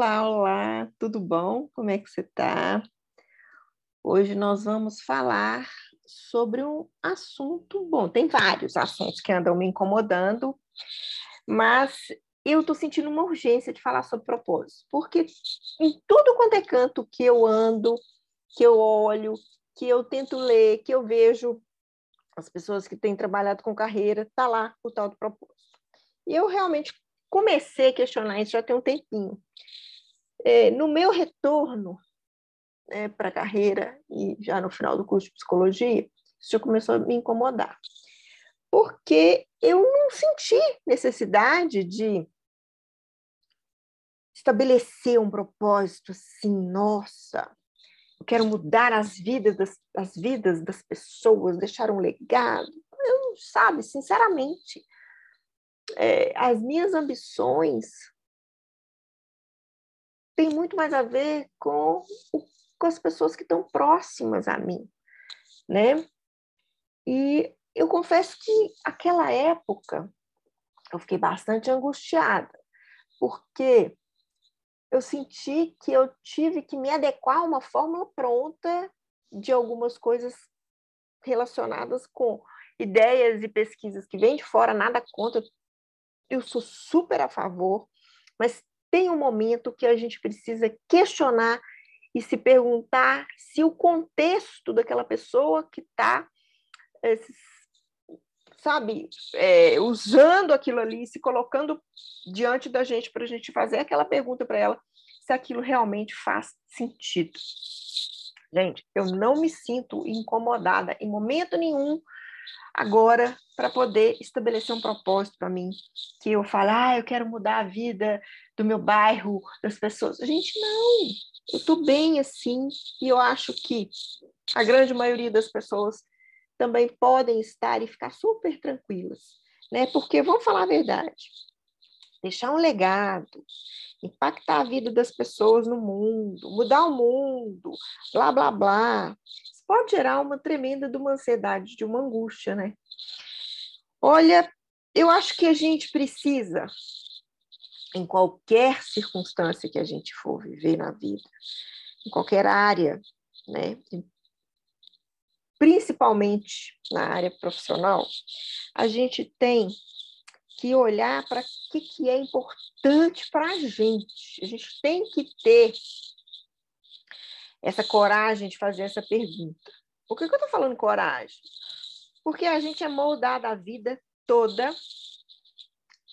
Olá, olá, tudo bom? Como é que você está? Hoje nós vamos falar sobre um assunto bom. Tem vários assuntos que andam me incomodando, mas eu estou sentindo uma urgência de falar sobre propósito, porque em tudo quanto é canto que eu ando, que eu olho, que eu tento ler, que eu vejo as pessoas que têm trabalhado com carreira, está lá o tal do propósito. E eu realmente comecei a questionar isso já tem um tempinho. É, no meu retorno né, para a carreira e já no final do curso de psicologia, isso começou a me incomodar. Porque eu não senti necessidade de estabelecer um propósito assim, nossa, eu quero mudar as vidas das, as vidas das pessoas, deixar um legado. Eu, sabe, sinceramente, é, as minhas ambições têm muito mais a ver com, com as pessoas que estão próximas a mim, né? E eu confesso que aquela época eu fiquei bastante angustiada, porque eu senti que eu tive que me adequar a uma fórmula pronta de algumas coisas relacionadas com ideias e pesquisas que vêm de fora, nada contra, eu sou super a favor, mas tem um momento que a gente precisa questionar e se perguntar se o contexto daquela pessoa que está, eh, sabe, é, usando aquilo ali, se colocando diante da gente para a gente fazer aquela pergunta para ela, se aquilo realmente faz sentido. Gente, eu não me sinto incomodada em momento nenhum agora para poder estabelecer um propósito para mim, que eu falo, ah, eu quero mudar a vida do meu bairro, das pessoas. Gente, não, eu estou bem assim, e eu acho que a grande maioria das pessoas também podem estar e ficar super tranquilas, né? Porque vamos falar a verdade, deixar um legado, impactar a vida das pessoas no mundo, mudar o mundo, blá blá blá pode gerar uma tremenda de uma ansiedade, de uma angústia, né? Olha, eu acho que a gente precisa, em qualquer circunstância que a gente for viver na vida, em qualquer área, né? Principalmente na área profissional, a gente tem que olhar para o que, que é importante para a gente. A gente tem que ter essa coragem de fazer essa pergunta. Por que, que eu estou falando coragem? Porque a gente é moldada a vida toda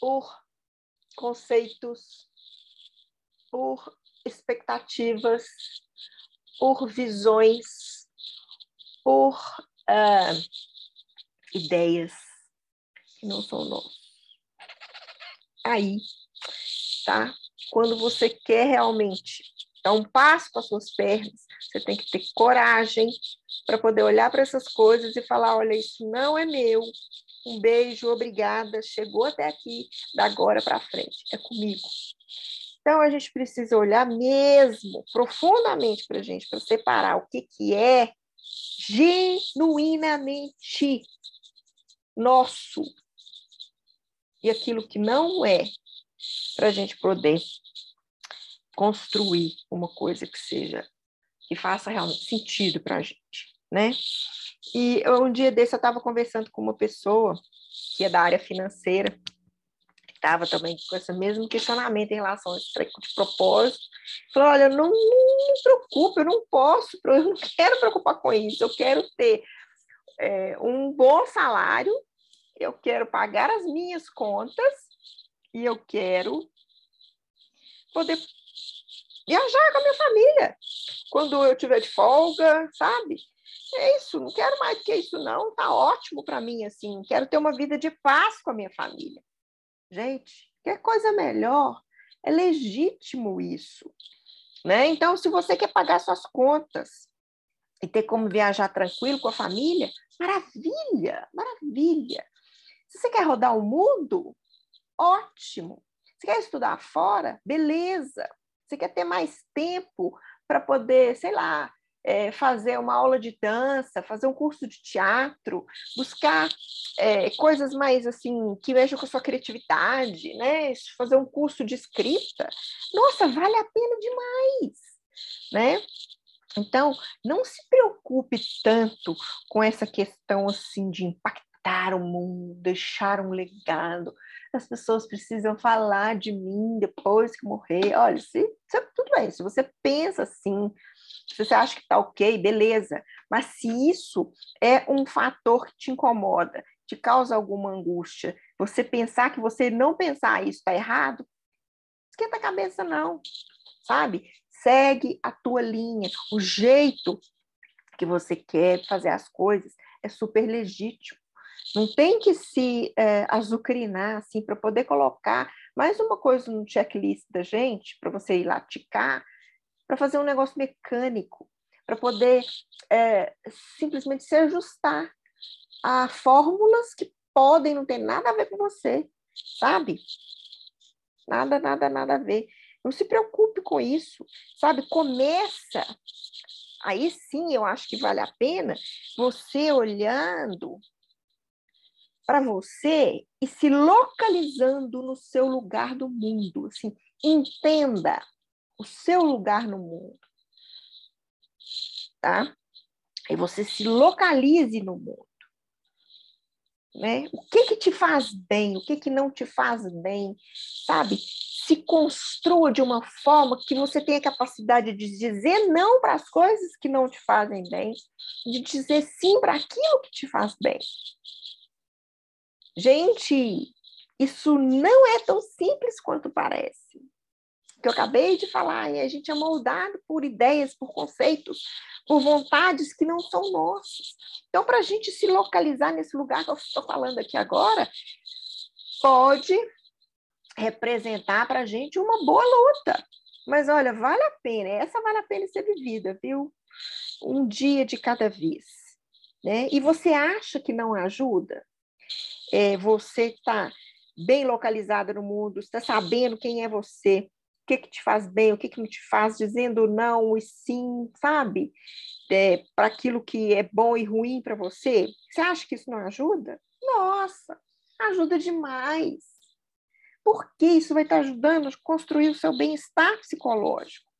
por conceitos, por expectativas, por visões, por uh, ideias que não são nossas. Aí, tá? Quando você quer realmente dar um passo com as suas pernas, você tem que ter coragem para poder olhar para essas coisas e falar: olha, isso não é meu. Um beijo, obrigada, chegou até aqui, da agora para frente, é comigo. Então, a gente precisa olhar mesmo, profundamente para a gente, para separar o que, que é genuinamente nosso e aquilo que não é, para a gente poder construir uma coisa que seja que faça realmente sentido para a gente, né? E um dia desse eu estava conversando com uma pessoa que é da área financeira, que estava também com esse mesmo questionamento em relação a esse de propósito. Falou: olha, não, não me preocupe, eu não posso, eu não quero preocupar com isso, eu quero ter é, um bom salário, eu quero pagar as minhas contas e eu quero poder viajar com a minha família. Quando eu tiver de folga, sabe? É isso, não quero mais que isso, não. Tá ótimo para mim, assim. Quero ter uma vida de paz com a minha família. Gente, que coisa melhor. É legítimo isso. Né? Então, se você quer pagar suas contas e ter como viajar tranquilo com a família, maravilha, maravilha. Se você quer rodar o mundo, ótimo. Se quer estudar fora, beleza. Você quer ter mais tempo para poder, sei lá, é, fazer uma aula de dança, fazer um curso de teatro, buscar é, coisas mais assim que mexam com a sua criatividade, né? Fazer um curso de escrita, nossa, vale a pena demais, né? Então, não se preocupe tanto com essa questão assim de impactar o mundo, deixar um legado. As pessoas precisam falar de mim depois que morrer. Olha, se, se tudo bem, se você pensa assim, se você acha que está ok, beleza. Mas se isso é um fator que te incomoda, te causa alguma angústia, você pensar que você não pensar isso está errado, esquenta a cabeça, não. Sabe? Segue a tua linha. O jeito que você quer fazer as coisas é super legítimo. Não tem que se é, azucrinar assim para poder colocar mais uma coisa no checklist da gente, para você ir lá ticar, para fazer um negócio mecânico, para poder é, simplesmente se ajustar a fórmulas que podem não ter nada a ver com você, sabe? Nada, nada, nada a ver. Não se preocupe com isso, sabe? Começa. Aí sim eu acho que vale a pena você olhando para você e se localizando no seu lugar do mundo. Assim, entenda o seu lugar no mundo. Tá? E você se localize no mundo. Né? O que que te faz bem, o que que não te faz bem, sabe? Se construa de uma forma que você tenha capacidade de dizer não para as coisas que não te fazem bem, de dizer sim para aquilo que te faz bem. Gente, isso não é tão simples quanto parece que eu acabei de falar, e a gente é moldado por ideias, por conceitos, por vontades que não são nossas. Então, para a gente se localizar nesse lugar que eu estou falando aqui agora, pode representar para a gente uma boa luta. Mas olha, vale a pena, essa vale a pena ser vivida, viu? Um dia de cada vez. Né? E você acha que não ajuda? É, você está bem localizada no mundo, está sabendo quem é você, que, que te faz bem, o que, que não te faz, dizendo não e sim, sabe? É, para aquilo que é bom e ruim para você. Você acha que isso não ajuda? Nossa, ajuda demais. Porque isso vai estar ajudando a construir o seu bem-estar psicológico.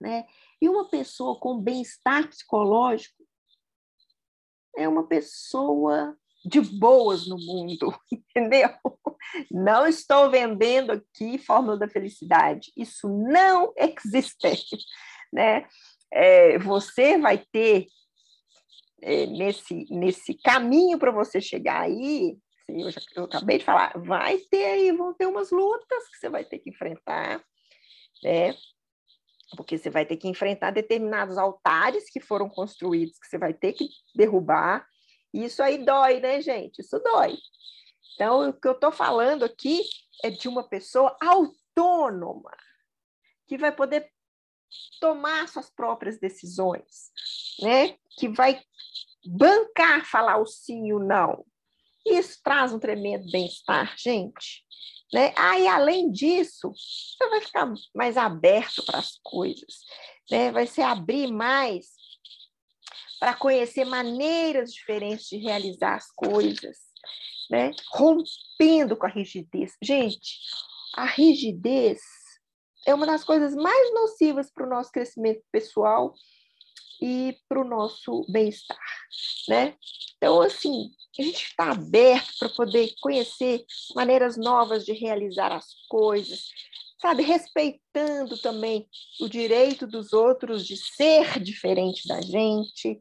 Né? E uma pessoa com bem-estar psicológico é uma pessoa de boas no mundo, entendeu? Não estou vendendo aqui fórmula da felicidade. Isso não existe, né? É, você vai ter é, nesse, nesse caminho para você chegar aí, eu, já, eu acabei de falar, vai ter aí, vão ter umas lutas que você vai ter que enfrentar, né? Porque você vai ter que enfrentar determinados altares que foram construídos, que você vai ter que derrubar, isso aí dói, né, gente? Isso dói. Então, o que eu estou falando aqui é de uma pessoa autônoma, que vai poder tomar suas próprias decisões, né? Que vai bancar falar o sim e o não. Isso traz um tremendo bem-estar, gente. Né? Ah, além disso, você vai ficar mais aberto para as coisas, né? vai se abrir mais para conhecer maneiras diferentes de realizar as coisas, né? rompendo com a rigidez. Gente, a rigidez é uma das coisas mais nocivas para o nosso crescimento pessoal e para o nosso bem-estar, né? Então, assim, a gente está aberto para poder conhecer maneiras novas de realizar as coisas, sabe, respeitando também o direito dos outros de ser diferente da gente,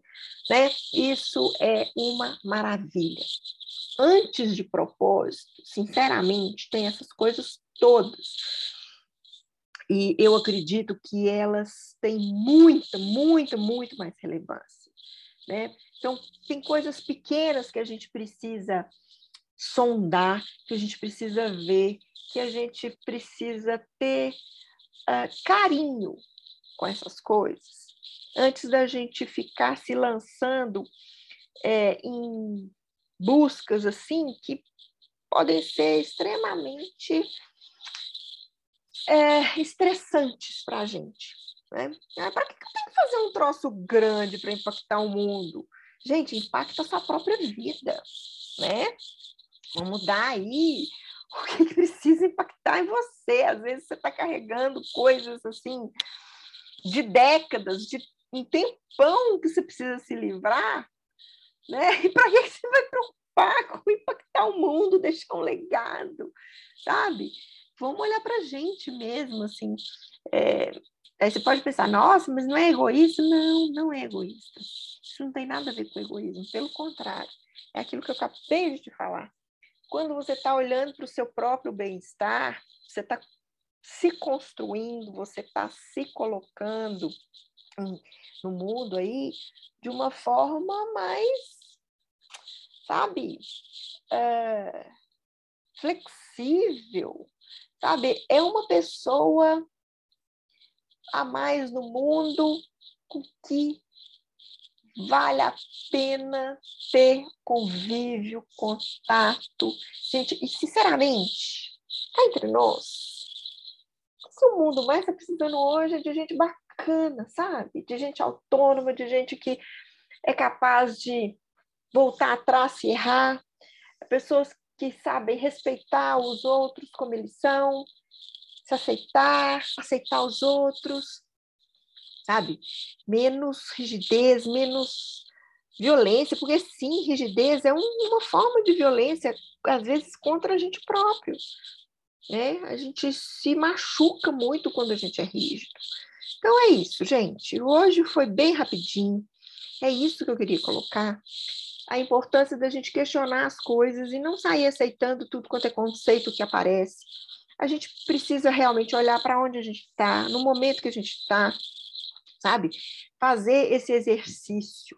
né? Isso é uma maravilha. Antes de propósito, sinceramente, tem essas coisas todas. E eu acredito que elas têm muita, muita, muito mais relevância, né? Então, tem coisas pequenas que a gente precisa sondar, que a gente precisa ver, que a gente precisa ter uh, carinho com essas coisas, antes da gente ficar se lançando é, em buscas assim que podem ser extremamente é, estressantes para a gente, Né? Ah, para que eu tenho que fazer um troço grande para impactar o mundo? Gente, impacta a sua própria vida, né? Vamos dar aí o que precisa impactar em você. Às vezes você está carregando coisas assim de décadas, de um tempão que você precisa se livrar, né? E para que você vai preocupar com impactar o mundo, deixar um legado, sabe? Vamos olhar para a gente mesmo, assim. É... Aí você pode pensar, nossa, mas não é egoísta? Não, não é egoísta. Isso não tem nada a ver com egoísmo, pelo contrário. É aquilo que eu acabei de te falar. Quando você está olhando para o seu próprio bem-estar, você está se construindo, você está se colocando no mundo aí de uma forma mais, sabe, é, flexível, sabe? É uma pessoa a mais no mundo com que vale a pena ter convívio, contato. Gente, e sinceramente, tá entre nós. Se o mundo mais está precisando hoje é de gente bacana, sabe? De gente autônoma, de gente que é capaz de voltar atrás e errar, pessoas que sabem respeitar os outros como eles são, se aceitar, aceitar os outros, sabe? Menos rigidez, menos violência, porque sim, rigidez é uma forma de violência, às vezes contra a gente próprio. Né? A gente se machuca muito quando a gente é rígido. Então é isso, gente. Hoje foi bem rapidinho. É isso que eu queria colocar. A importância da gente questionar as coisas e não sair aceitando tudo quanto é conceito que aparece. A gente precisa realmente olhar para onde a gente está, no momento que a gente está, sabe? Fazer esse exercício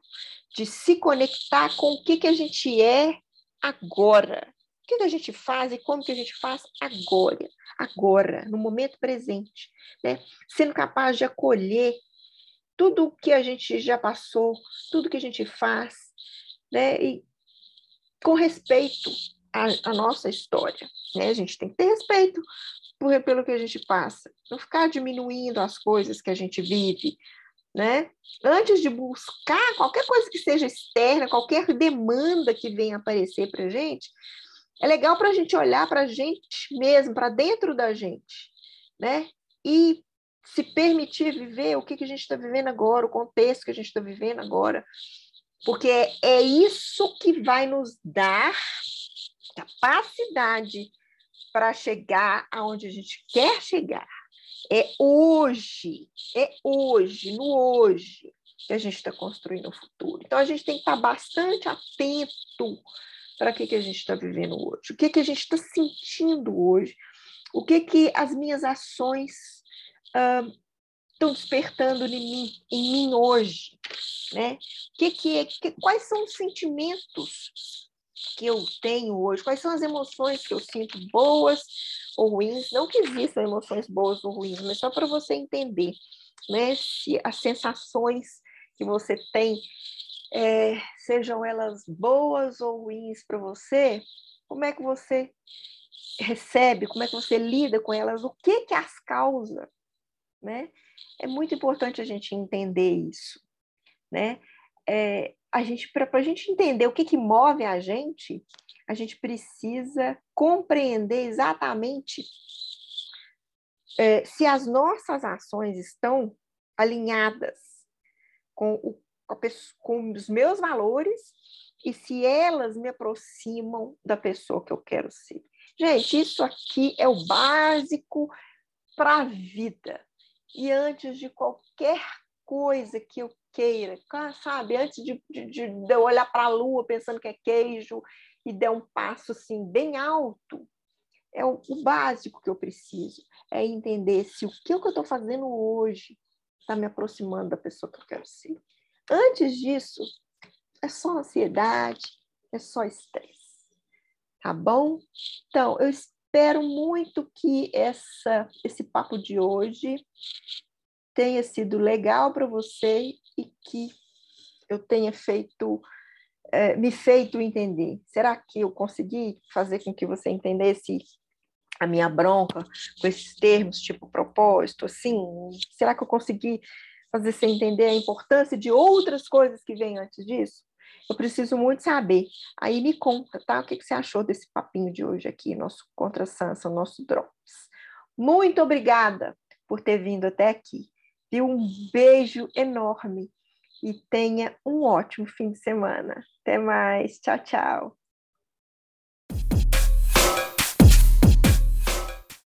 de se conectar com o que, que a gente é agora. O que, que a gente faz e como que a gente faz agora, agora, no momento presente, né? Sendo capaz de acolher tudo o que a gente já passou, tudo que a gente faz, né? E com respeito à, à nossa história, né? A gente tem que ter respeito por, pelo que a gente passa, não ficar diminuindo as coisas que a gente vive, né? Antes de buscar qualquer coisa que seja externa, qualquer demanda que venha aparecer para a gente, é legal para a gente olhar para a gente mesmo, para dentro da gente, né? E se permitir viver o que, que a gente está vivendo agora, o contexto que a gente está vivendo agora, porque é, é isso que vai nos dar capacidade para chegar aonde a gente quer chegar. É hoje, é hoje, no hoje, que a gente está construindo o futuro. Então, a gente tem que estar bastante atento para o que, que a gente está vivendo hoje, o que, que a gente está sentindo hoje, o que, que as minhas ações estão despertando em mim, em mim hoje, né? Que que, é, que, quais são os sentimentos que eu tenho hoje? Quais são as emoções que eu sinto boas ou ruins? Não que existam emoções boas ou ruins, mas só para você entender, né? Se as sensações que você tem, é, sejam elas boas ou ruins para você, como é que você recebe, como é que você lida com elas, o que que as causa, né? É muito importante a gente entender isso, né? É, a gente para a gente entender o que, que move a gente, a gente precisa compreender exatamente é, se as nossas ações estão alinhadas com, o, com, os meus valores e se elas me aproximam da pessoa que eu quero ser. Gente, isso aqui é o básico para a vida. E antes de qualquer coisa que eu queira, sabe? Antes de, de, de eu olhar para a lua pensando que é queijo e der um passo assim bem alto, é o, o básico que eu preciso. É entender se o que eu estou fazendo hoje está me aproximando da pessoa que eu quero ser. Antes disso, é só ansiedade, é só estresse. Tá bom? Então, eu espero muito que essa, esse papo de hoje tenha sido legal para você e que eu tenha feito, é, me feito entender. Será que eu consegui fazer com que você entendesse a minha bronca com esses termos, tipo propósito, assim, será que eu consegui fazer você entender a importância de outras coisas que vêm antes disso? Eu preciso muito saber. Aí me conta, tá? O que, que você achou desse papinho de hoje aqui, nosso Contra Sansa, nosso Drops. Muito obrigada por ter vindo até aqui. E um beijo enorme e tenha um ótimo fim de semana. Até mais. Tchau, tchau.